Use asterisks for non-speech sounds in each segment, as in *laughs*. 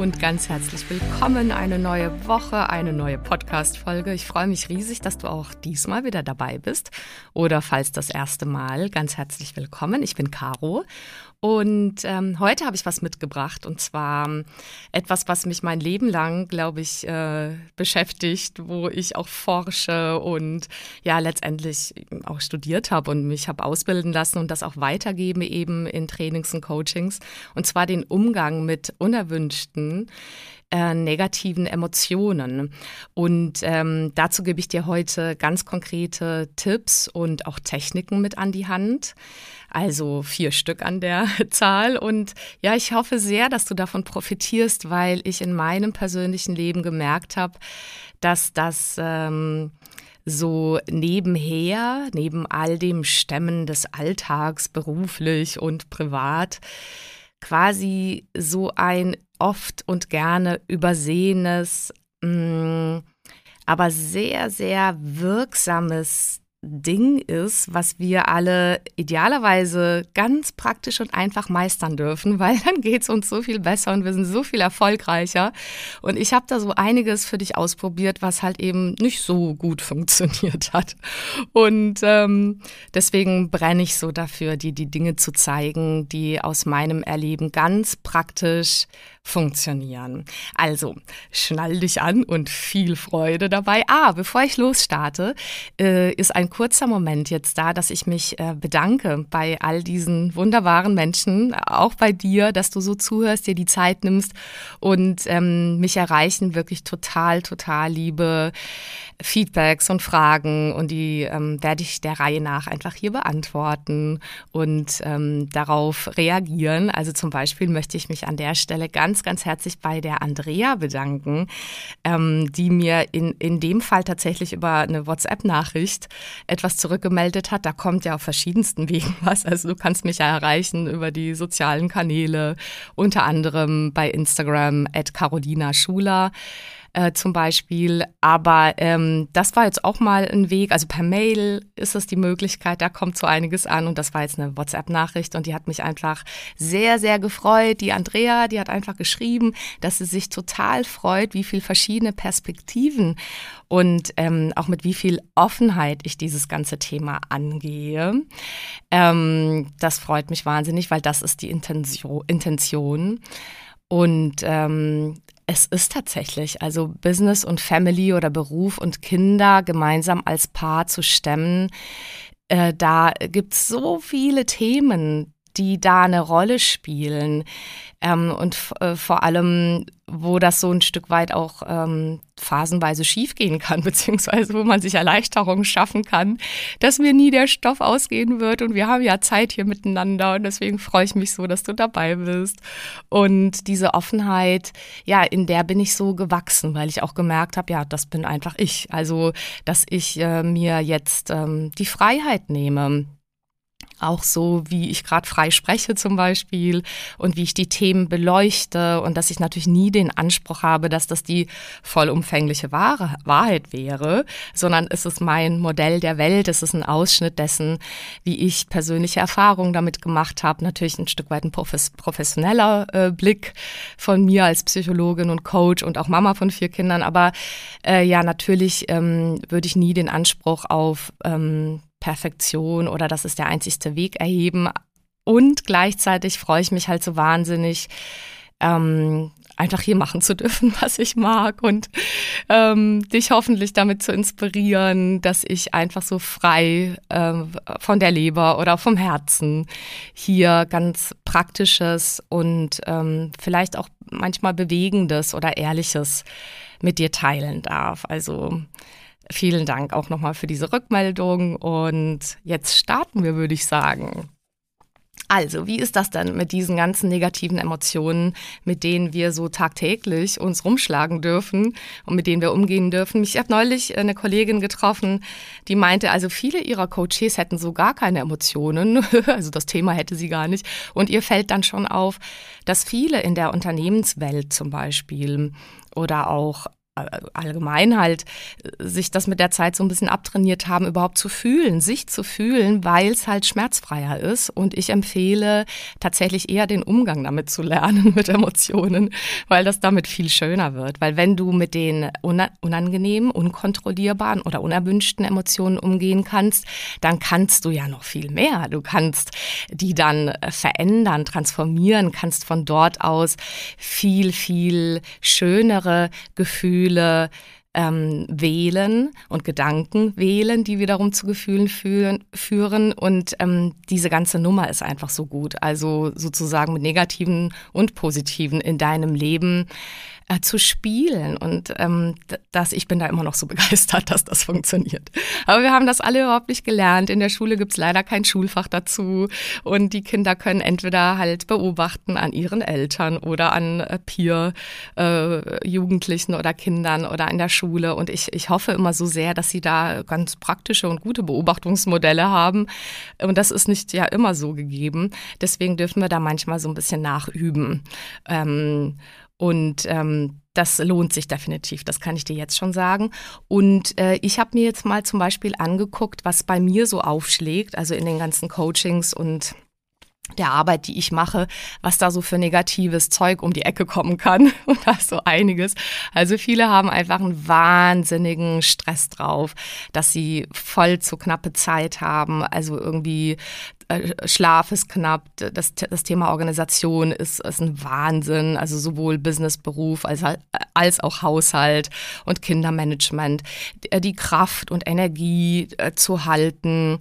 und ganz herzlich willkommen. Eine neue Woche, eine neue Podcast-Folge. Ich freue mich riesig, dass du auch diesmal wieder dabei bist. Oder falls das erste Mal, ganz herzlich willkommen. Ich bin Caro und ähm, heute habe ich was mitgebracht und zwar ähm, etwas, was mich mein Leben lang, glaube ich, äh, beschäftigt, wo ich auch forsche und ja letztendlich auch studiert habe und mich habe ausbilden lassen und das auch weitergebe eben in Trainings und Coachings. Und zwar den Umgang mit unerwünschten äh, negativen Emotionen. Und ähm, dazu gebe ich dir heute ganz konkrete Tipps und auch Techniken mit an die Hand also vier Stück an der *laughs* Zahl. Und ja, ich hoffe sehr, dass du davon profitierst, weil ich in meinem persönlichen Leben gemerkt habe, dass das ähm, so nebenher, neben all dem Stämmen des Alltags, beruflich und privat, quasi so ein oft und gerne übersehenes, mm, aber sehr, sehr wirksames Ding ist, was wir alle idealerweise ganz praktisch und einfach meistern dürfen, *laughs* weil dann geht es uns so viel besser und wir sind so viel erfolgreicher. Und ich habe da so einiges für dich ausprobiert, was halt eben nicht so gut *laughs* funktioniert hat. Und ähm, deswegen brenne ich so dafür, dir die Dinge zu zeigen, die aus meinem Erleben ganz praktisch funktionieren. Also, schnall dich an und viel Freude dabei. Ah, bevor ich losstarte, äh, ist ein kurzer Moment jetzt da, dass ich mich äh, bedanke bei all diesen wunderbaren Menschen, auch bei dir, dass du so zuhörst, dir die Zeit nimmst und ähm, mich erreichen wirklich total, total liebe Feedbacks und Fragen und die ähm, werde ich der Reihe nach einfach hier beantworten und ähm, darauf reagieren. Also zum Beispiel möchte ich mich an der Stelle ganz, ganz herzlich bei der Andrea bedanken, ähm, die mir in, in dem Fall tatsächlich über eine WhatsApp-Nachricht etwas zurückgemeldet hat. Da kommt ja auf verschiedensten *laughs* Wegen was. Also du kannst mich ja erreichen über die sozialen Kanäle, unter anderem bei Instagram at Carolina Schuler äh, zum Beispiel. Aber ähm, das war jetzt auch mal ein Weg. Also per Mail ist es die Möglichkeit, da kommt so einiges an. Und das war jetzt eine WhatsApp-Nachricht und die hat mich einfach sehr, sehr gefreut. Die Andrea, die hat einfach geschrieben, dass sie sich total freut, wie viel verschiedene Perspektiven und ähm, auch mit wie viel Offenheit ich dieses ganze Thema angehe. Ähm, das freut mich wahnsinnig, weil das ist die Intention. Intention. Und ähm, es ist tatsächlich, also Business und Family oder Beruf und Kinder gemeinsam als Paar zu stemmen. Äh, da gibt es so viele Themen, die da eine Rolle spielen. Ähm, und äh, vor allem, wo das so ein Stück weit auch ähm, phasenweise schiefgehen kann, *laughs* beziehungsweise wo man sich Erleichterungen schaffen kann, dass mir nie der Stoff ausgehen wird. Und wir haben ja Zeit hier miteinander und deswegen freue ich mich so, dass du dabei bist. Und diese Offenheit, ja, in der bin ich so gewachsen, weil ich auch gemerkt habe, ja, das bin einfach ich. Also, dass ich äh, mir jetzt ähm, die Freiheit nehme, auch so, wie ich gerade frei spreche zum Beispiel und wie ich die Themen beleuchte und dass ich natürlich nie den Anspruch habe, dass das die vollumfängliche Wahre, Wahrheit wäre, sondern es ist mein Modell der Welt, es ist ein Ausschnitt dessen, wie ich persönliche Erfahrungen damit gemacht habe, natürlich ein Stück weit ein professioneller äh, Blick von mir als Psychologin und Coach und auch Mama von vier Kindern, aber äh, ja, natürlich ähm, würde ich nie den Anspruch auf ähm, Perfektion oder das ist der einzigste Weg erheben. Und gleichzeitig freue ich mich halt so wahnsinnig, ähm, einfach hier machen zu dürfen, *laughs* was ich mag und ähm, dich hoffentlich damit zu inspirieren, dass ich einfach so frei äh, von der Leber oder vom Herzen hier ganz praktisches und ähm, vielleicht auch manchmal bewegendes oder ehrliches mit dir teilen darf. Also vielen Dank auch nochmal für diese Rückmeldung und jetzt starten wir, würde ich sagen. Also, wie ist das denn mit diesen ganzen negativen Emotionen, mit denen wir so tagtäglich uns rumschlagen dürfen und mit denen wir umgehen dürfen? Ich habe neulich eine Kollegin getroffen, die meinte, also viele ihrer Coaches hätten so gar keine Emotionen, *laughs* also das Thema hätte sie gar nicht. Und ihr fällt dann schon auf, dass viele in der Unternehmenswelt zum Beispiel oder auch allgemein halt sich das mit der Zeit so ein bisschen abtrainiert haben, überhaupt zu fühlen, sich zu fühlen, weil es halt schmerzfreier ist. Und ich empfehle tatsächlich eher den Umgang damit zu lernen, *laughs* mit Emotionen, weil das damit viel schöner wird. Weil wenn du mit den unangenehmen, unkontrollierbaren oder unerwünschten Emotionen umgehen kannst, dann kannst du ja noch viel mehr. Du kannst die dann äh, verändern, transformieren, kannst von dort aus viel, viel schönere Gefühle Gefühle ähm, wählen und Gedanken wählen, die wiederum zu Gefühlen führen. führen. Und ähm, diese ganze Nummer ist einfach so gut. Also sozusagen mit negativen und positiven in deinem Leben äh, zu spielen. Und ähm, das, ich bin da immer noch so *laughs* begeistert, dass das funktioniert. Aber wir haben das alle überhaupt nicht gelernt. In der Schule gibt's leider kein Schulfach dazu. Und die Kinder können entweder halt beobachten an ihren Eltern oder an äh, Peer, äh, oder Kindern oder in der Schule. Und ich, ich hoffe immer so sehr, dass sie da ganz praktische und gute Beobachtungsmodelle haben. Und das ist nicht ja immer so gegeben. Deswegen dürfen wir da manchmal so ein bisschen nachüben. Ähm, und ähm, das lohnt sich definitiv, das kann ich dir jetzt schon sagen. Und äh, ich habe mir jetzt mal zum Beispiel angeguckt, was bei mir so aufschlägt, also in den ganzen Coachings und der Arbeit, die ich mache, was da so für negatives Zeug um die Ecke kommen kann. *laughs* Und da ist so einiges. Also viele haben einfach einen wahnsinnigen Stress drauf, dass sie voll zu knappe Zeit haben. Also irgendwie Schlaf ist knapp, das, das Thema Organisation ist, ist ein Wahnsinn, also sowohl Business, Beruf als, als auch Haushalt und Kindermanagement, die Kraft und Energie äh, zu halten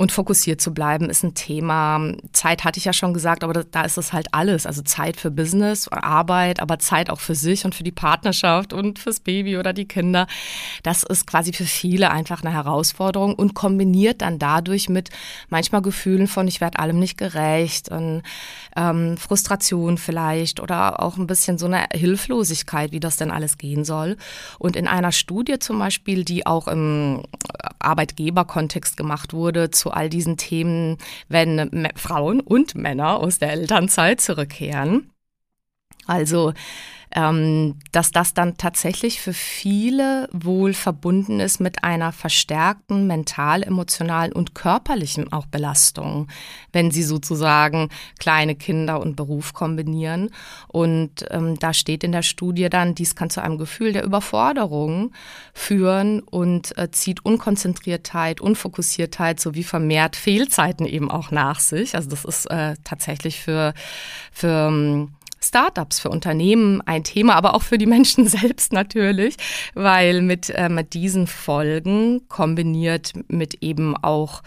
und fokussiert zu bleiben, ist ein Thema. Zeit hatte ich ja schon gesagt, aber da, ist es halt alles. Also Zeit für Business, Arbeit, aber Zeit auch für sich und für die Partnerschaft und fürs Baby oder die Kinder. Das ist quasi für viele einfach eine Herausforderung und kombiniert dann dadurch mit manchmal Gefühlen von, ich werde allem nicht gerecht und ähm, Frustration vielleicht oder auch ein bisschen so eine Hilflosigkeit, wie das denn alles gehen soll. Und in einer Studie zum Beispiel, die auch im Arbeitgeberkontext gemacht wurde, zu all diesen Themen, wenn Frauen und Männer aus der Elternzeit zurückkehren. Also ähm, dass das dann tatsächlich für viele wohl verbunden ist mit einer verstärkten mental, emotionalen und körperlichen auch Belastung, wenn sie sozusagen kleine Kinder und Beruf kombinieren. Und ähm, da steht in der Studie dann, dies kann zu einem Gefühl der Überforderung führen und äh, zieht Unkonzentriertheit, Unfokussiertheit sowie vermehrt Fehlzeiten eben auch nach sich. Also das ist äh, tatsächlich für, für ähm, Startups, für Unternehmen ein Thema, aber auch für die Menschen *laughs* selbst natürlich, weil mit, äh, mit diesen Folgen kombiniert mit eben auch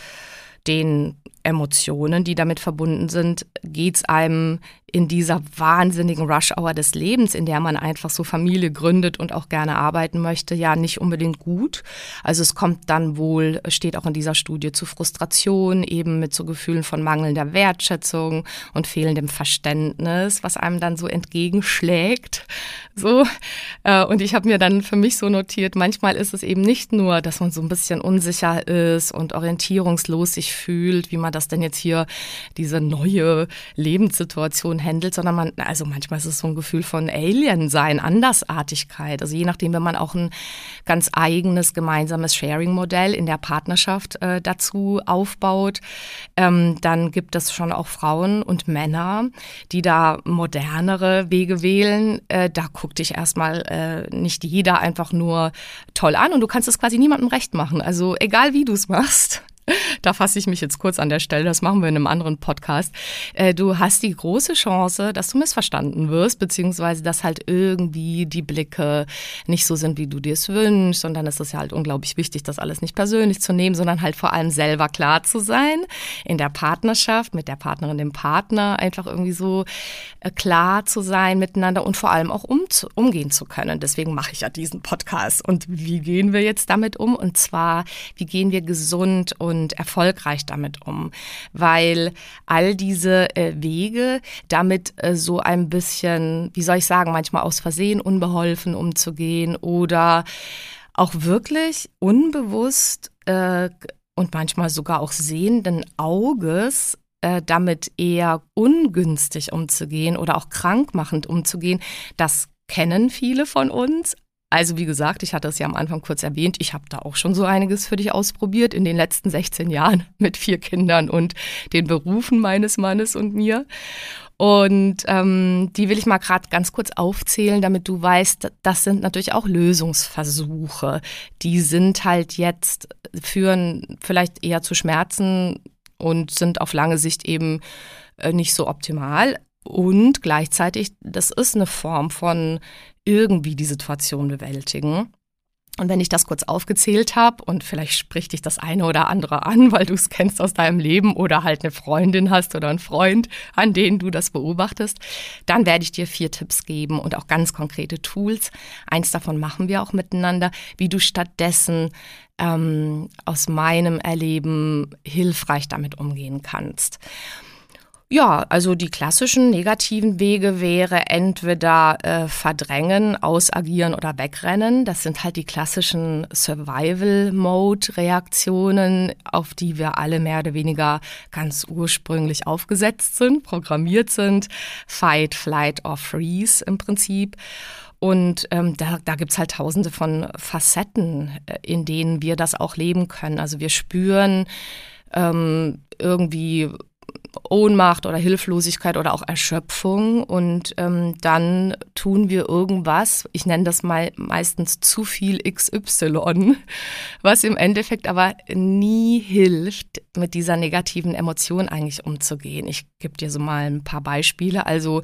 den Emotionen, die damit verbunden sind, geht's einem in dieser wahnsinnigen Rush-Hour des Lebens, in der man einfach so Familie gründet und auch gerne arbeiten möchte, ja nicht unbedingt gut. Also es kommt dann wohl, steht auch in dieser Studie, zu Frustration, eben mit so Gefühlen von mangelnder Wertschätzung und fehlendem Verständnis, was einem dann so entgegenschlägt. So. Äh, und ich habe mir dann für mich so notiert, manchmal ist es eben nicht nur, dass man so ein bisschen unsicher ist und orientierungslos sich fühlt, wie man das denn jetzt hier, diese neue Lebenssituation handelt, sondern man, also manchmal ist es so ein Gefühl von Alien sein, Andersartigkeit. Also je nachdem, wenn man auch ein ganz eigenes gemeinsames Sharing-Modell in der Partnerschaft äh, dazu aufbaut, ähm, dann gibt es schon auch Frauen und Männer, die da modernere Wege wählen. Äh, da guckt dich erstmal äh, nicht jeder einfach nur toll an und du kannst es quasi niemandem recht machen. Also egal wie du es machst, da fasse ich mich jetzt kurz an der Stelle, das machen wir in einem anderen Podcast. Äh, du hast die große Chance, dass du missverstanden wirst, beziehungsweise dass halt irgendwie die Blicke nicht so sind, wie du dir es wünschst. Und dann ist es ja halt unglaublich wichtig, das alles nicht persönlich zu nehmen, sondern halt vor allem selber klar zu sein in der Partnerschaft, mit der Partnerin, dem Partner, einfach irgendwie so äh, klar zu sein miteinander und vor allem auch um, umgehen zu können. Deswegen mache ich ja diesen Podcast. Und wie gehen wir jetzt damit um? Und zwar, wie gehen wir gesund und und erfolgreich damit um, weil all diese äh, Wege damit äh, so ein bisschen, wie soll ich sagen, manchmal aus Versehen unbeholfen umzugehen oder auch wirklich unbewusst äh, und manchmal sogar auch sehenden Auges äh, damit eher ungünstig umzugehen oder auch krankmachend umzugehen, das kennen viele von uns, also wie gesagt, ich hatte es ja am Anfang kurz erwähnt, ich habe da auch schon so einiges für dich ausprobiert in den letzten 16 Jahren *laughs* mit vier Kindern und den Berufen meines Mannes und mir. Und ähm, die will ich mal gerade ganz kurz aufzählen, damit du weißt, das sind natürlich auch Lösungsversuche. Die sind halt jetzt, führen vielleicht eher zu Schmerzen und sind auf lange Sicht eben äh, nicht so optimal. Und gleichzeitig, das ist eine Form von irgendwie die Situation bewältigen. Und wenn ich das kurz aufgezählt habe und vielleicht spricht dich das eine oder andere an, *laughs* weil du es kennst aus deinem Leben oder halt eine Freundin hast oder einen Freund, an denen du das beobachtest, dann werde ich dir vier Tipps geben und auch ganz konkrete Tools. Eins davon machen wir auch miteinander, wie du stattdessen ähm, aus meinem Erleben hilfreich damit umgehen kannst. Ja, also die klassischen negativen Wege wäre entweder äh, verdrängen, ausagieren oder wegrennen. Das sind halt die klassischen Survival-Mode-Reaktionen, auf die wir alle mehr oder weniger ganz ursprünglich aufgesetzt sind, programmiert sind. Fight, Flight or Freeze im Prinzip. Und ähm, da, da gibt halt tausende von Facetten, äh, in denen wir das auch leben können. Also wir spüren ähm, irgendwie Ohnmacht oder Hilflosigkeit oder auch Erschöpfung und ähm, dann tun wir irgendwas, ich nenne das mal meistens zu viel XY, was im Endeffekt aber nie hilft, mit dieser negativen Emotion eigentlich umzugehen. Ich gebe dir so mal ein paar Beispiele. Also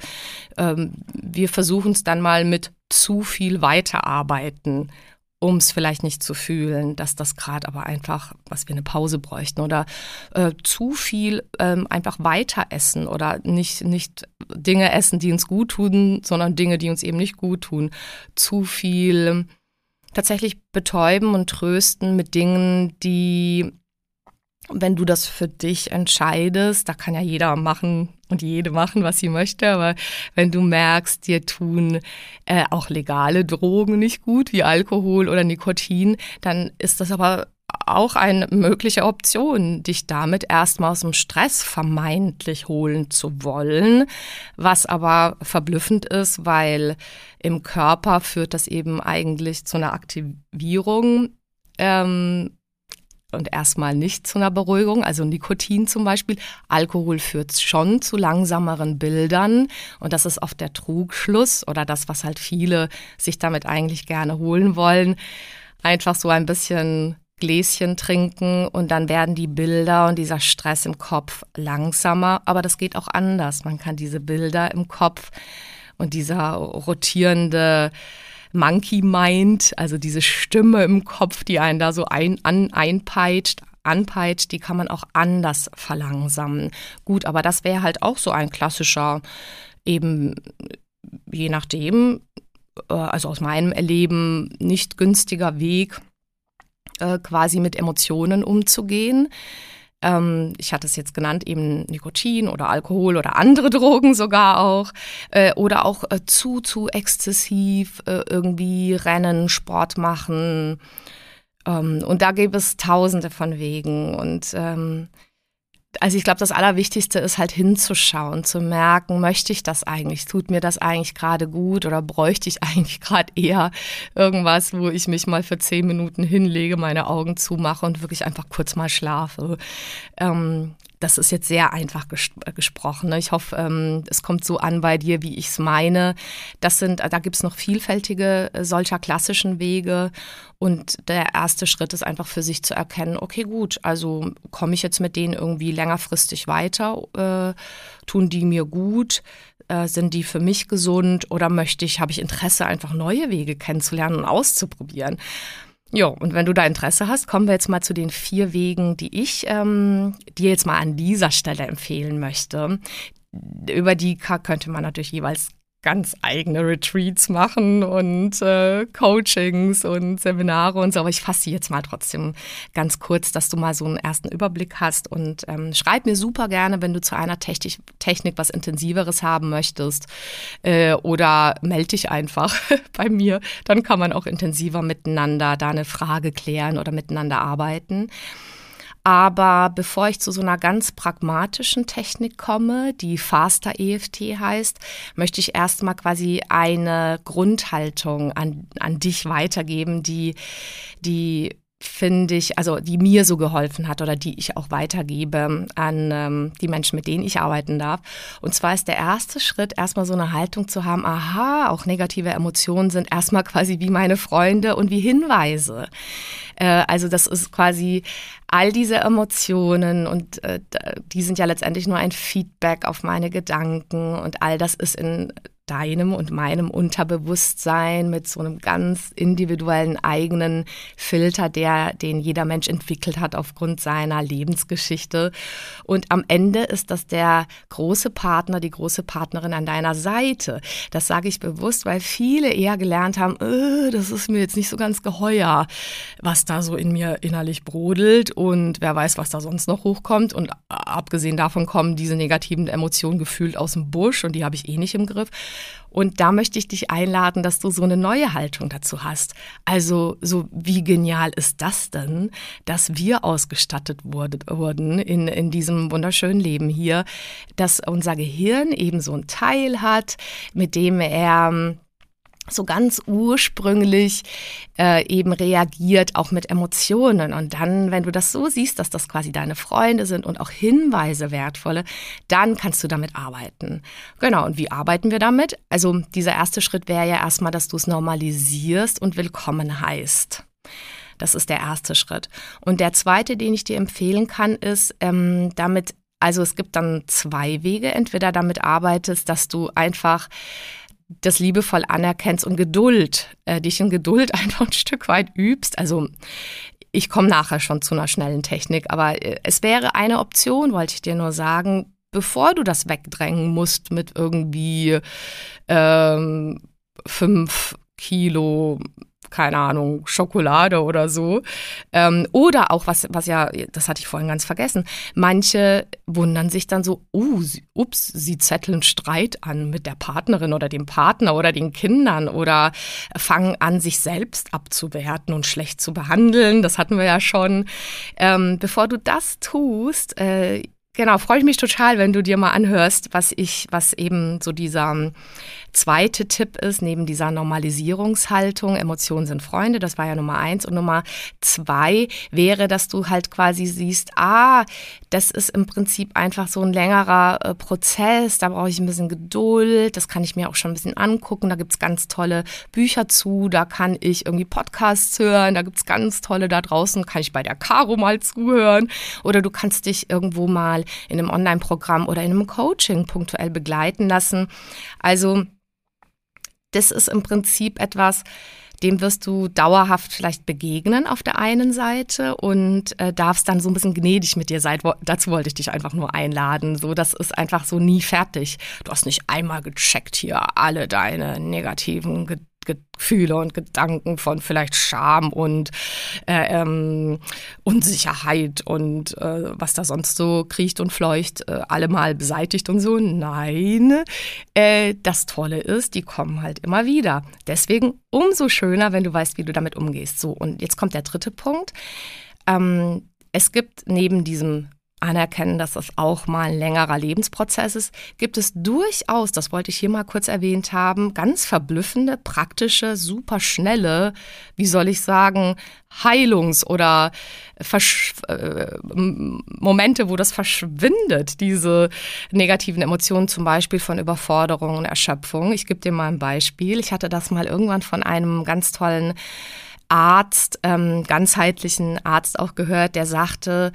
ähm, wir versuchen es dann mal mit zu viel weiterarbeiten um es vielleicht nicht zu fühlen, dass das gerade aber einfach, was wir eine Pause bräuchten oder äh, zu viel ähm, einfach weiter essen oder nicht, nicht Dinge essen, die uns gut tun, sondern Dinge, die uns eben nicht gut tun. Zu viel tatsächlich betäuben und trösten mit Dingen, die wenn du das für dich entscheidest, da kann ja jeder machen und jede machen, was sie möchte, aber wenn du merkst, dir tun äh, auch legale Drogen nicht gut, wie Alkohol oder Nikotin, dann ist das aber auch eine mögliche Option, dich damit erstmal aus dem Stress vermeintlich holen zu wollen, was aber verblüffend ist, weil im Körper führt das eben eigentlich zu einer Aktivierung ähm, und erstmal nicht zu einer Beruhigung, also Nikotin zum Beispiel. Alkohol führt schon zu langsameren Bildern und das ist oft der Trugschluss oder das, was halt viele sich damit eigentlich gerne holen wollen. Einfach so ein bisschen Gläschen trinken und dann werden die Bilder und dieser Stress im Kopf langsamer, aber das geht auch anders. Man kann diese Bilder im Kopf und dieser rotierende Monkey Mind, also diese Stimme im Kopf, die einen da so ein, an, einpeitscht, anpeitscht, die kann man auch anders verlangsamen. Gut, aber das wäre halt auch so ein klassischer, eben je nachdem, äh, also aus meinem Erleben nicht günstiger Weg, äh, quasi mit Emotionen umzugehen ähm, ich hatte es jetzt genannt, eben Nikotin oder Alkohol oder andere *laughs* Drogen sogar auch, äh, oder auch äh, zu, zu exzessiv äh, irgendwie rennen, Sport machen. Ähm, und da gibt es tausende von Wegen und ähm, also ich glaube, das Allerwichtigste ist halt hinzuschauen, zu merken, möchte ich das eigentlich? Tut mir das eigentlich gerade gut oder bräuchte ich *laughs* eigentlich gerade eher irgendwas, wo ich mich mal für zehn Minuten hinlege, meine Augen zumache und wirklich einfach kurz mal schlafe? Ähm, das ist jetzt sehr einfach ges äh, gesprochen. Ne? Ich hoffe, ähm, es kommt so an bei dir, wie ich es meine. Das sind, da gibt es noch vielfältige äh, solcher klassischen Wege. Und der erste Schritt ist einfach für sich zu erkennen, okay, gut, also komme ich jetzt mit denen irgendwie längerfristig weiter, äh, tun die mir gut, äh, sind die für mich gesund oder möchte ich, habe ich Interesse, einfach neue Wege kennenzulernen und auszuprobieren. Ja, und wenn du da Interesse hast, kommen wir jetzt mal zu den vier Wegen, die ich ähm, dir jetzt mal an dieser Stelle empfehlen möchte. Über die könnte man natürlich jeweils ganz eigene Retreats machen und äh, Coachings und Seminare und so. Aber ich fasse sie jetzt mal trotzdem ganz kurz, dass du mal so einen ersten Überblick hast. Und ähm, schreib mir super gerne, wenn du zu einer Technik, Technik was Intensiveres haben möchtest. Äh, oder melde dich einfach *laughs* bei mir. Dann kann man auch intensiver miteinander da eine Frage klären oder miteinander arbeiten. Aber bevor ich zu so einer ganz pragmatischen Technik komme, die Faster EFT heißt, möchte ich erstmal quasi eine Grundhaltung an, an dich weitergeben, die, die finde ich, also die mir so geholfen hat oder die ich auch weitergebe an ähm, die Menschen, mit denen ich arbeiten darf. Und zwar ist der erste Schritt, erstmal so eine Haltung zu haben, aha, auch negative Emotionen sind erstmal *laughs* quasi wie meine Freunde und wie Hinweise. Äh, also das ist quasi all diese Emotionen und äh, die sind ja letztendlich nur ein Feedback auf meine Gedanken und all das ist in deinem und meinem Unterbewusstsein mit so einem ganz individuellen eigenen Filter, der den jeder Mensch entwickelt hat aufgrund seiner Lebensgeschichte. Und am Ende ist das der große Partner, die große Partnerin an deiner Seite. Das sage ich bewusst, weil viele eher gelernt haben, äh, das ist mir jetzt nicht so ganz geheuer, was da so in mir innerlich brodelt und wer weiß, was da sonst noch hochkommt. Und abgesehen davon kommen diese negativen Emotionen gefühlt aus dem Busch und die habe ich eh nicht im Griff. Und da möchte ich dich einladen, dass du so eine neue Haltung dazu hast. Also so wie genial ist das denn, dass wir ausgestattet wurde, wurden in, in diesem wunderschönen Leben hier, dass unser Gehirn eben so ein Teil hat, mit dem er so ganz ursprünglich äh, eben reagiert, auch mit Emotionen. Und dann, wenn du das so siehst, dass das quasi deine Freunde sind und auch Hinweise wertvolle, dann kannst du damit arbeiten. Genau, und wie arbeiten wir damit? Also dieser erste Schritt wäre ja erstmal, dass du es normalisierst und willkommen heißt. Das ist der erste Schritt. Und der zweite, den ich dir empfehlen kann, ist, ähm, damit also es gibt dann zwei Wege. Entweder damit arbeitest, dass du einfach das liebevoll anerkennst und Geduld, äh, dich in Geduld *laughs* einfach ein Stück weit übst. Also ich komme nachher schon zu einer schnellen Technik, aber äh, es wäre eine Option, wollte ich dir nur sagen, bevor du das wegdrängen musst mit irgendwie ähm, fünf Kilo keine Ahnung, Schokolade oder so. Ähm, oder auch, was, was ja, das hatte ich vorhin ganz vergessen, manche wundern sich dann so, uh, ups, sie zetteln Streit an mit der Partnerin oder dem Partner oder den Kindern oder fangen an, sich selbst abzuwerten und schlecht zu behandeln. Das hatten wir ja schon. Ähm, bevor du das tust, äh, Genau, freue ich mich total, wenn du dir mal anhörst, was ich, was eben so dieser zweite Tipp ist, neben dieser Normalisierungshaltung, Emotionen sind Freunde, das war ja Nummer eins. Und Nummer zwei wäre, dass du halt quasi siehst, ah, das ist im Prinzip einfach so ein längerer äh, Prozess, da brauche ich ein bisschen Geduld, das kann ich mir auch schon ein bisschen angucken, da gibt's ganz tolle Bücher zu, da kann ich irgendwie Podcasts hören, da gibt's ganz tolle da draußen, kann ich bei der Caro mal zuhören oder du kannst dich irgendwo mal in einem Online-Programm oder in einem Coaching punktuell begleiten lassen. Also das ist im Prinzip etwas, dem wirst du dauerhaft vielleicht begegnen auf der einen Seite und äh, darfst dann so ein bisschen gnädig mit dir sein. Dazu wollte ich dich einfach nur einladen. So, das ist einfach so nie fertig. Du hast nicht einmal gecheckt hier alle deine negativen Gedanken Gefühle und Gedanken von vielleicht Scham und äh, ähm, Unsicherheit und äh, was da sonst so kriecht und fleucht, äh, alle mal beseitigt und so. Nein, äh, das Tolle ist, die kommen halt immer wieder. Deswegen umso schöner, wenn du weißt, wie du damit umgehst. So, und jetzt kommt der dritte Punkt. Ähm, es gibt neben diesem anerkennen, dass das auch mal ein längerer Lebensprozess ist, gibt es durchaus, das wollte ich hier mal kurz erwähnt haben, ganz verblüffende, praktische, super schnelle, wie soll ich sagen, Heilungs- oder Versch äh, Momente, wo das verschwindet, diese negativen Emotionen, zum Beispiel von Überforderung und Erschöpfung. Ich gebe dir mal ein Beispiel. Ich hatte das mal irgendwann von einem ganz tollen Arzt, ähm, ganzheitlichen Arzt auch gehört, der sagte,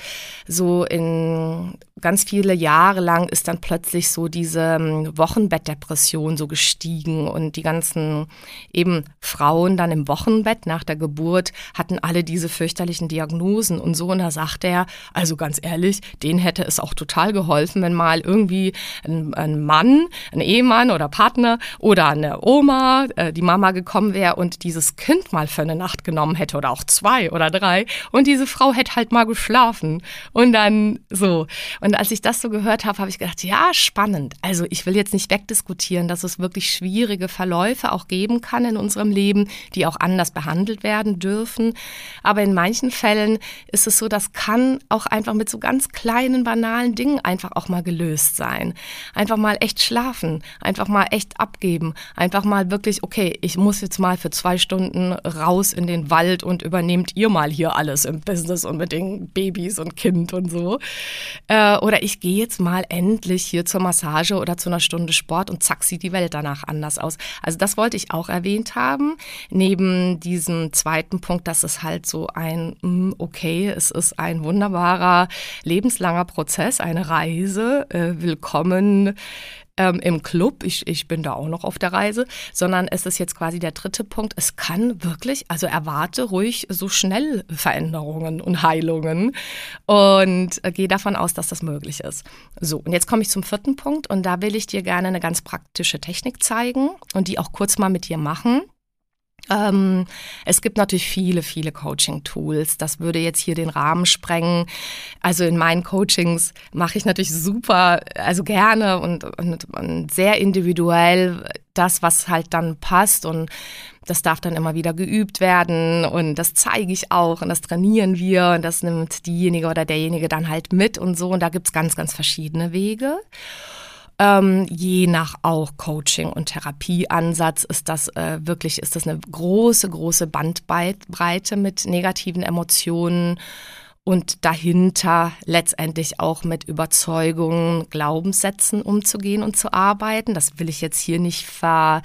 so in ganz viele Jahre lang ist dann plötzlich so diese ähm, Wochenbettdepression so gestiegen und die ganzen eben Frauen dann im Wochenbett nach der Geburt hatten alle diese fürchterlichen Diagnosen und so. Und da sagte er, also ganz ehrlich, denen hätte es auch total geholfen, wenn mal irgendwie ein, ein Mann, ein Ehemann oder Partner oder eine Oma, äh, die Mama gekommen wäre und dieses Kind mal für eine Nacht genommen hätte oder auch zwei oder drei und diese Frau hätte halt mal geschlafen und dann so. Und als ich das so gehört habe, habe ich gedacht, ja, spannend. Also ich will jetzt nicht wegdiskutieren, dass es wirklich schwierige Verläufe auch geben kann in unserem Leben, die auch anders behandelt werden dürfen. Aber in manchen Fällen ist es so, das kann auch einfach mit so ganz kleinen, banalen Dingen einfach auch mal gelöst sein. Einfach mal echt schlafen, einfach mal echt abgeben, einfach mal wirklich, okay, ich muss jetzt mal für zwei Stunden raus in den Wald und übernehmt ihr mal hier alles im Business und mit den Babys und Kind und so. Äh, oder ich gehe jetzt mal endlich hier zur Massage oder zu einer Stunde Sport und zack, sieht die Welt danach anders aus. Also das wollte ich auch erwähnt haben. Neben diesem zweiten Punkt, dass es halt so ein, hm, okay, es ist ein wunderbarer, lebenslanger Prozess, eine Reise. Äh, willkommen ähm, im Club, ich, ich bin da auch noch auf der Reise, sondern es ist jetzt quasi der dritte Punkt. Es kann wirklich, also erwarte ruhig so schnell Veränderungen und Heilungen und äh, gehe davon aus, dass das möglich ist. So, und jetzt komme ich zum vierten Punkt und da will ich dir gerne eine ganz praktische Technik zeigen und die auch kurz mal mit dir machen. Ähm, es gibt natürlich viele, viele Coaching-Tools. Das würde jetzt hier den Rahmen sprengen. Also in meinen Coachings mache ich natürlich super, also gerne und, und, und sehr individuell das, was halt dann passt und das darf dann immer wieder geübt werden und das zeige ich auch und das trainieren wir und das nimmt diejenige oder derjenige dann halt mit und so und da gibt's ganz, ganz verschiedene Wege. Ähm, je nach auch Coaching und Therapieansatz ist das äh, wirklich, ist das eine große, große Bandbreite mit negativen Emotionen und dahinter letztendlich auch mit Überzeugungen, Glaubenssätzen umzugehen und zu arbeiten. Das will ich jetzt hier nicht ver,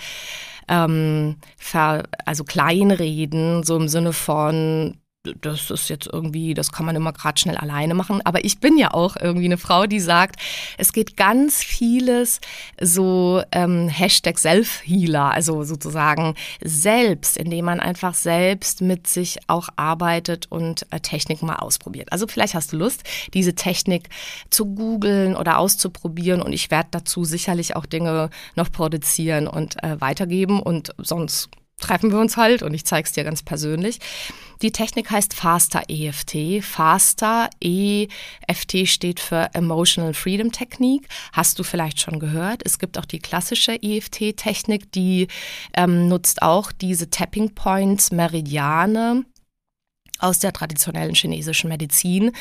ähm, ver also kleinreden, so im Sinne von das ist jetzt irgendwie, das kann man immer gerade schnell alleine machen. Aber ich bin ja auch irgendwie eine Frau, die sagt, es geht ganz vieles so ähm, Hashtag Self-Healer, also sozusagen selbst, indem man einfach selbst mit sich auch arbeitet und äh, Technik mal ausprobiert. Also vielleicht hast du Lust, diese Technik zu googeln oder auszuprobieren und ich werde dazu sicherlich auch Dinge noch produzieren und äh, weitergeben und sonst treffen wir uns halt und ich zeige es dir ganz persönlich. Die Technik heißt Faster EFT. Faster EFT steht für Emotional Freedom Technique. Hast du vielleicht schon gehört? Es gibt auch die klassische EFT-Technik, die ähm, nutzt auch diese Tapping Points, Meridiane aus der traditionellen chinesischen Medizin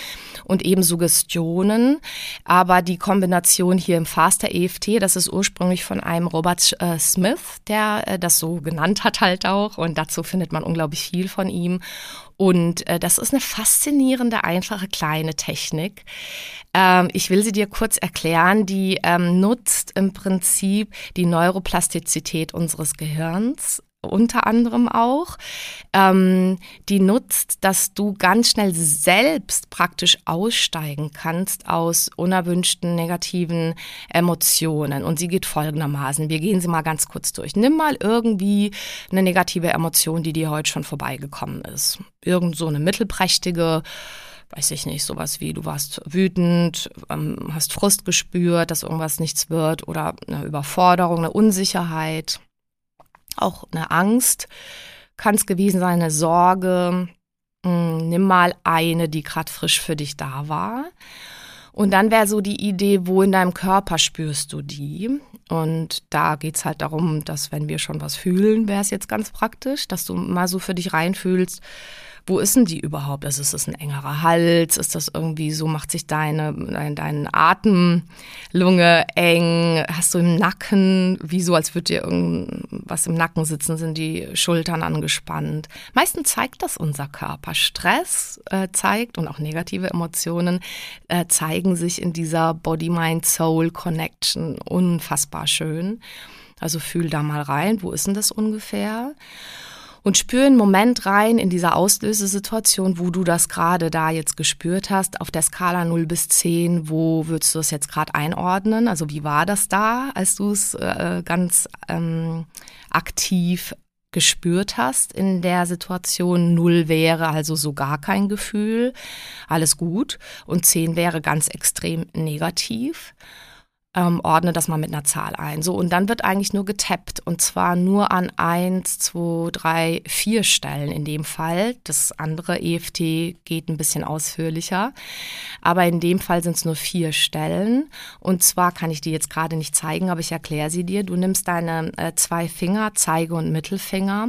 und eben Suggestionen. Aber die Kombination hier im Faster EFT, das ist ursprünglich von einem Robert äh, Smith, der äh, das so genannt hat halt auch. Und dazu findet man unglaublich viel von ihm. Und äh, das ist eine faszinierende, einfache, kleine Technik. Ähm, ich will sie dir kurz erklären. Die ähm, nutzt im Prinzip die Neuroplastizität unseres Gehirns unter anderem auch, ähm, die nutzt, dass du ganz schnell selbst praktisch aussteigen kannst aus unerwünschten negativen Emotionen. Und sie geht folgendermaßen. Wir gehen sie mal ganz kurz durch. Nimm mal irgendwie eine negative Emotion, die dir heute schon vorbeigekommen ist. Irgend so eine mittelprächtige weiß ich nicht, sowas wie du warst wütend, ähm, hast Frust gespürt, dass irgendwas nichts wird oder eine Überforderung, eine Unsicherheit auch eine Angst kann es gewesen sein, eine Sorge. Hm, nimm mal eine, die gerade frisch für dich da war. Und dann wäre so die Idee, wo in deinem Körper spürst du die? Und da geht es halt darum, dass wenn wir schon was fühlen, wäre es jetzt ganz praktisch, dass du mal so für dich reinfühlst, wo ist denn die überhaupt? Also ist das ein engerer Hals? Ist das irgendwie so, macht sich deine, dein, deine Atemlunge eng? Hast du im Nacken, wie so, als würde dir irgendwas im Nacken sitzen, sind die Schultern angespannt? Meistens zeigt das unser Körper. Stress äh, zeigt und auch negative Emotionen äh, zeigen sich in dieser Body-Mind-Soul-Connection unfassbar schön. Also fühl da mal rein, wo ist denn das ungefähr? Und spür einen Moment rein in dieser Auslösesituation, wo du das gerade da jetzt gespürt hast, auf der Skala 0 bis 10, wo würdest du das jetzt gerade einordnen? Also wie war das da, als du es äh, ganz ähm, aktiv gespürt hast in der Situation. 0 wäre also so gar kein Gefühl, alles gut. Und 10 wäre ganz extrem negativ ähm, ordne das mal mit einer Zahl ein. So, und dann wird eigentlich nur getappt und zwar nur an eins, zwei, drei, vier Stellen in dem Fall. Das andere EFT geht ein bisschen ausführlicher, aber in dem Fall sind es nur vier Stellen. Und zwar kann ich die jetzt gerade nicht zeigen, aber ich erkläre sie dir. Du nimmst deine äh, zwei Finger, Zeige und Mittelfinger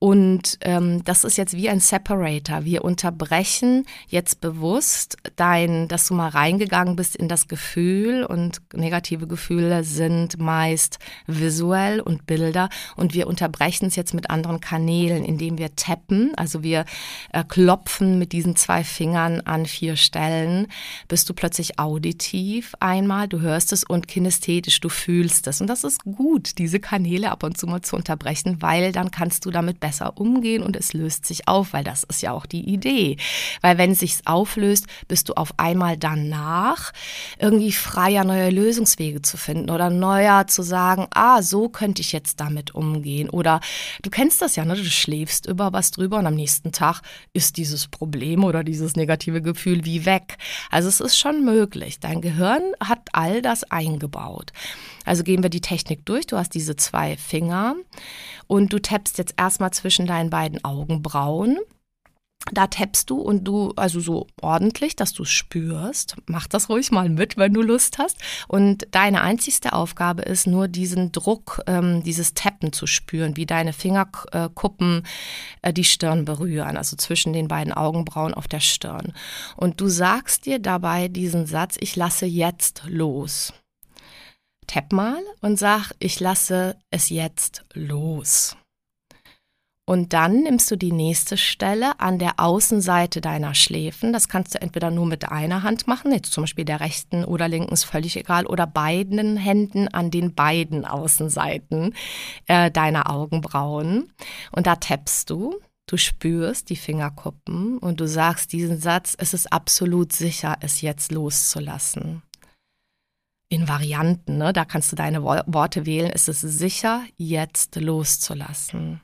und ähm, das ist jetzt wie ein Separator. Wir unterbrechen jetzt bewusst dein, dass du mal reingegangen bist in das Gefühl und negative Gefühle sind meist visuell und Bilder. Und wir unterbrechen es jetzt mit anderen Kanälen, indem wir tappen, also wir äh, klopfen mit diesen zwei Fingern an vier Stellen, bist du plötzlich auditiv einmal, du hörst es und kinästhetisch, du fühlst es. Und das ist gut, diese Kanäle ab und zu mal zu unterbrechen, weil dann kannst du damit besser umgehen und es löst sich auf, weil das ist ja auch die Idee. Weil wenn es sich auflöst, bist du auf einmal danach irgendwie freier, neue Lösungswege zu finden oder neuer zu sagen, ah, so könnte ich jetzt damit umgehen. Oder du kennst das ja, ne? du schläfst über was drüber und am nächsten Tag ist dieses Problem oder dieses negative Gefühl wie weg. Also es ist schon möglich. Dein Gehirn hat all das eingebaut. Also gehen wir die Technik durch. Du hast diese zwei Finger und du tappst jetzt erstmal zwischen deinen beiden Augenbrauen. Da tappst du und du, also so ordentlich, dass du es spürst. Mach das ruhig mal mit, wenn du Lust hast. Und deine einzigste Aufgabe ist nur diesen Druck, ähm, dieses Tappen zu spüren, wie deine Fingerkuppen äh, die Stirn berühren, also zwischen den beiden Augenbrauen auf der Stirn. Und du sagst dir dabei diesen Satz, ich lasse jetzt los. Tapp mal und sag, ich lasse es jetzt los. Und dann nimmst du die nächste Stelle an der Außenseite deiner Schläfen. Das kannst du entweder nur mit einer Hand machen, jetzt zum Beispiel der rechten oder linken, ist völlig egal, oder beiden Händen an den beiden Außenseiten äh, deiner Augenbrauen. Und da tappst du. Du spürst die Fingerkuppen und du sagst diesen Satz, es ist absolut sicher, es jetzt loszulassen in Varianten. Ne? Da kannst du deine Worte wählen. Ist es sicher, jetzt loszulassen?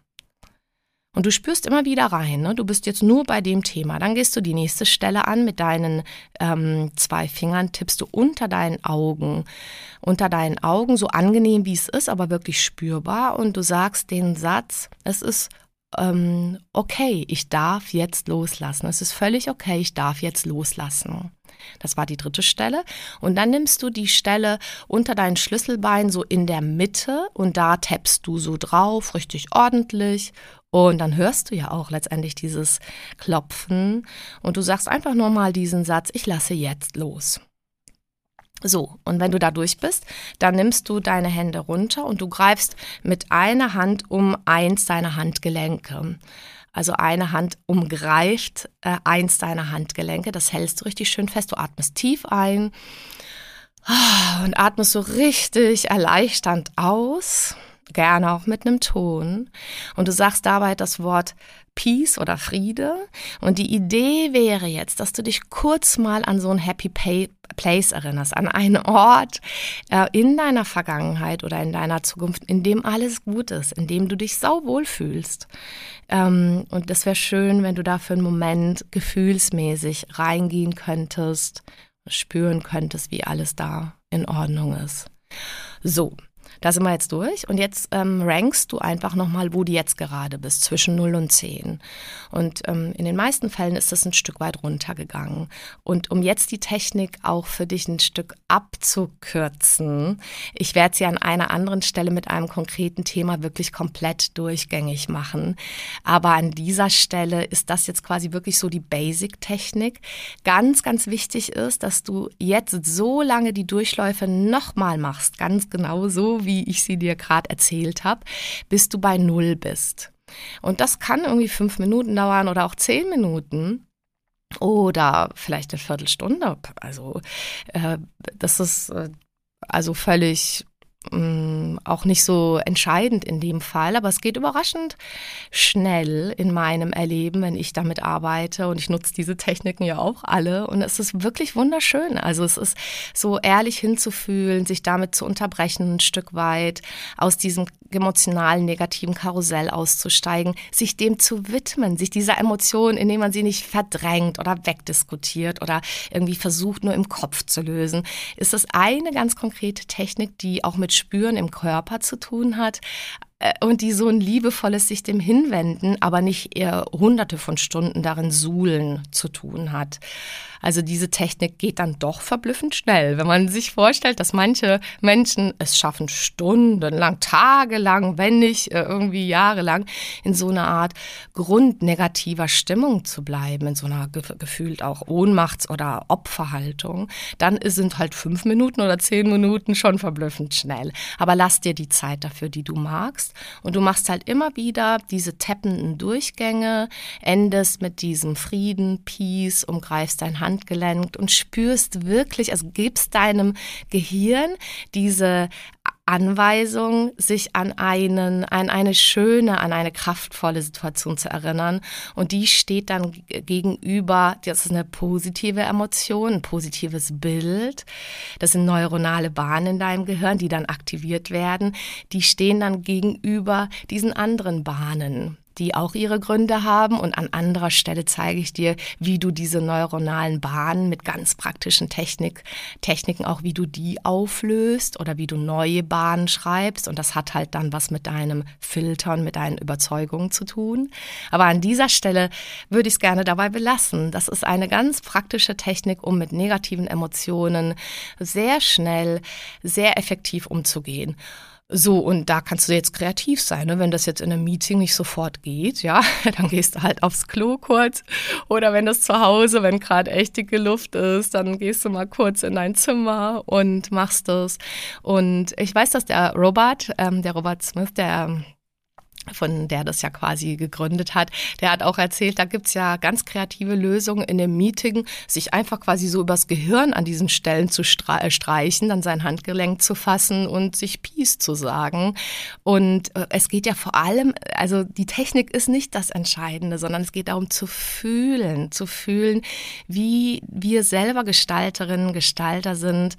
Und du spürst immer wieder rein, ne? du bist jetzt nur bei dem Thema. Dann gehst du die nächste Stelle an mit deinen ähm, zwei Fingern, tippst du unter deinen Augen, unter deinen Augen, so angenehm wie es ist, aber wirklich spürbar. Und du sagst den Satz, es ist ähm, okay, ich darf jetzt loslassen. Es ist völlig okay, ich darf jetzt loslassen. Das war die dritte Stelle. Und dann nimmst du die Stelle unter deinen Schlüsselbein so in der Mitte und da tappst du so drauf, richtig ordentlich. Und dann hörst du ja auch letztendlich dieses Klopfen und du sagst einfach nur mal diesen Satz, ich lasse jetzt los. So, und wenn du da durch bist, dann nimmst du deine Hände runter und du greifst mit einer Hand um eins deiner Handgelenke. Also eine Hand umgreift äh, eins deiner Handgelenke. Das hältst du richtig schön fest. Du atmest tief ein und atmest so richtig erleichternd aus. Gerne auch mit einem Ton. Und du sagst dabei das Wort Peace oder Friede. Und die Idee wäre jetzt, dass du dich kurz mal an so ein Happy Pay Place erinnerst, an einen Ort äh, in deiner Vergangenheit oder in deiner Zukunft, in dem alles gut ist, in dem du dich sauwohl fühlst. Ähm, und das wäre schön, wenn du da für einen Moment gefühlsmäßig reingehen könntest, spüren könntest, wie alles da in Ordnung ist. So, Da sind wir jetzt durch und jetzt ähm, rankst du einfach nochmal, wo du jetzt gerade bist, zwischen 0 und 10. Und ähm, in den meisten Fällen ist das ein Stück weit runtergegangen. Und um jetzt die Technik auch für dich ein Stück abzukürzen, ich werde sie an einer anderen Stelle mit einem konkreten Thema wirklich komplett durchgängig machen. Aber an dieser Stelle ist das jetzt quasi wirklich so die Basic-Technik. Ganz, ganz wichtig ist, dass du jetzt so lange die Durchläufe nochmal machst, ganz genau so, wie ich sie dir gerade erzählt habe, bis du bei Null bist. Und das kann irgendwie fünf Minuten dauern oder auch zehn Minuten oder vielleicht eine Viertelstunde. Also äh, das ist äh, also völlig Mm, auch nicht so entscheidend in dem Fall, aber es geht überraschend schnell in meinem Erleben, wenn ich damit arbeite und ich nutze diese Techniken ja auch alle und es ist wirklich wunderschön. Also es ist so ehrlich hinzufühlen, sich damit zu unterbrechen, ein Stück weit aus diesem emotionalen negativen Karussell auszusteigen, sich dem zu widmen, sich dieser Emotion, indem man sie nicht verdrängt oder wegdiskutiert oder irgendwie versucht nur im Kopf zu lösen, ist es eine ganz konkrete Technik, die auch mit Spüren im Körper zu tun hat und die so ein liebevolles sich dem hinwenden, aber nicht eher hunderte von Stunden darin suhlen zu tun hat. Also diese Technik geht dann doch verblüffend schnell, wenn man sich vorstellt, dass manche Menschen es schaffen, stundenlang, tagelang, wenn nicht äh, irgendwie jahrelang in so einer Art grundnegativer Stimmung zu bleiben, in so einer gefühlt auch Ohnmachts- oder Opferhaltung, dann sind halt fünf Minuten oder zehn Minuten schon verblüffend schnell. Aber lass dir die Zeit dafür, die du magst. Und du machst halt immer wieder diese tappenden Durchgänge, endest mit diesem Frieden, Peace, umgreifst dein Hand Handgelenk und spürst wirklich, also gibst deinem Gehirn diese Anweisung, sich an einen, an eine schöne, an eine kraftvolle Situation zu erinnern. Und die steht dann gegenüber, das ist eine positive Emotion, ein positives Bild. Das sind neuronale Bahnen in deinem Gehirn, die dann aktiviert werden. Die stehen dann gegenüber diesen anderen Bahnen die auch ihre Gründe haben. Und an anderer Stelle zeige ich dir, wie du diese neuronalen Bahnen mit ganz praktischen Technik, Techniken auch, wie du die auflöst oder wie du neue Bahnen schreibst. Und das hat halt dann was mit deinem Filtern, mit deinen Überzeugungen zu tun. Aber an dieser Stelle würde ich es gerne dabei belassen. Das ist eine ganz praktische Technik, um mit negativen Emotionen sehr schnell, sehr effektiv umzugehen. So, und da kannst du jetzt kreativ sein. Ne? Wenn das jetzt in einem Meeting nicht sofort geht, ja, *laughs* dann gehst du halt aufs Klo kurz. Oder wenn das zu Hause, wenn gerade echt dicke Luft ist, dann gehst du mal kurz in dein Zimmer und machst das. Und ich weiß, dass der Robert, ähm, der Robert Smith, der von der das ja quasi gegründet hat, der hat auch erzählt, da gibt's ja ganz kreative Lösungen in dem Meeting, sich einfach quasi so übers Gehirn an diesen Stellen zu äh, streichen, dann sein Handgelenk zu fassen und sich Peace zu sagen. Und äh, es geht ja vor allem, also die Technik ist nicht das Entscheidende, sondern es geht darum zu fühlen, zu fühlen, wie wir selber Gestalterinnen, Gestalter sind,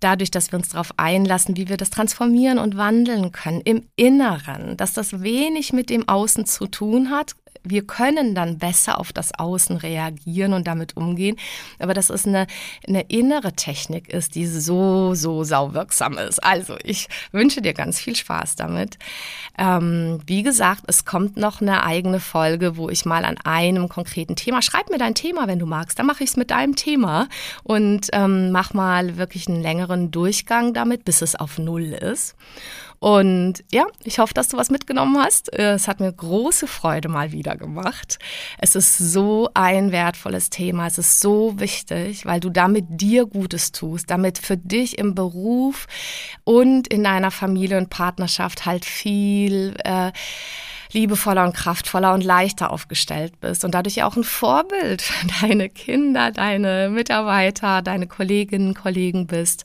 dadurch, dass wir uns darauf einlassen, wie wir das transformieren und wandeln können im Inneren, dass das wenig mit dem Außen zu tun hat, wir können dann besser auf das Außen reagieren und damit umgehen. Aber dass es eine, eine innere Technik ist, die so, so sauwirksam ist. Also ich wünsche dir ganz viel Spaß damit. Ähm, wie gesagt, es kommt noch eine eigene Folge, wo ich mal an einem konkreten Thema, schreib mir dein Thema, wenn du magst, dann mache ich es mit deinem Thema und ähm, mach mal wirklich einen längeren Durchgang damit, bis es auf Null ist. Und ja, ich hoffe, dass du was mitgenommen hast. Es hat mir große Freude mal wieder gemacht. Es ist so ein wertvolles Thema. Es ist so wichtig, weil du damit dir Gutes tust, damit für dich im Beruf und in deiner Familie und Partnerschaft halt viel äh, liebevoller und kraftvoller und leichter aufgestellt bist und dadurch auch ein Vorbild für *laughs* deine Kinder, deine Mitarbeiter, deine Kolleginnen, Kollegen bist.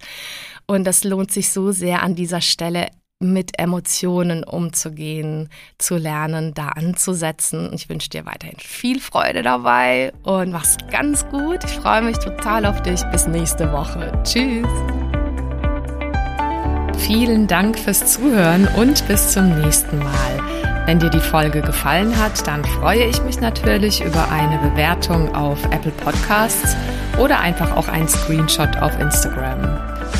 Und das lohnt sich so sehr an dieser Stelle mit Emotionen umzugehen, zu lernen, da anzusetzen. Ich wünsche dir weiterhin viel Freude dabei und mach's ganz gut. Ich freue mich total auf dich. Bis nächste Woche. Tschüss. Vielen Dank fürs Zuhören und bis zum nächsten Mal. Wenn dir die Folge gefallen hat, dann freue ich mich natürlich über eine Bewertung auf Apple Podcasts oder einfach auch einen Screenshot auf Instagram.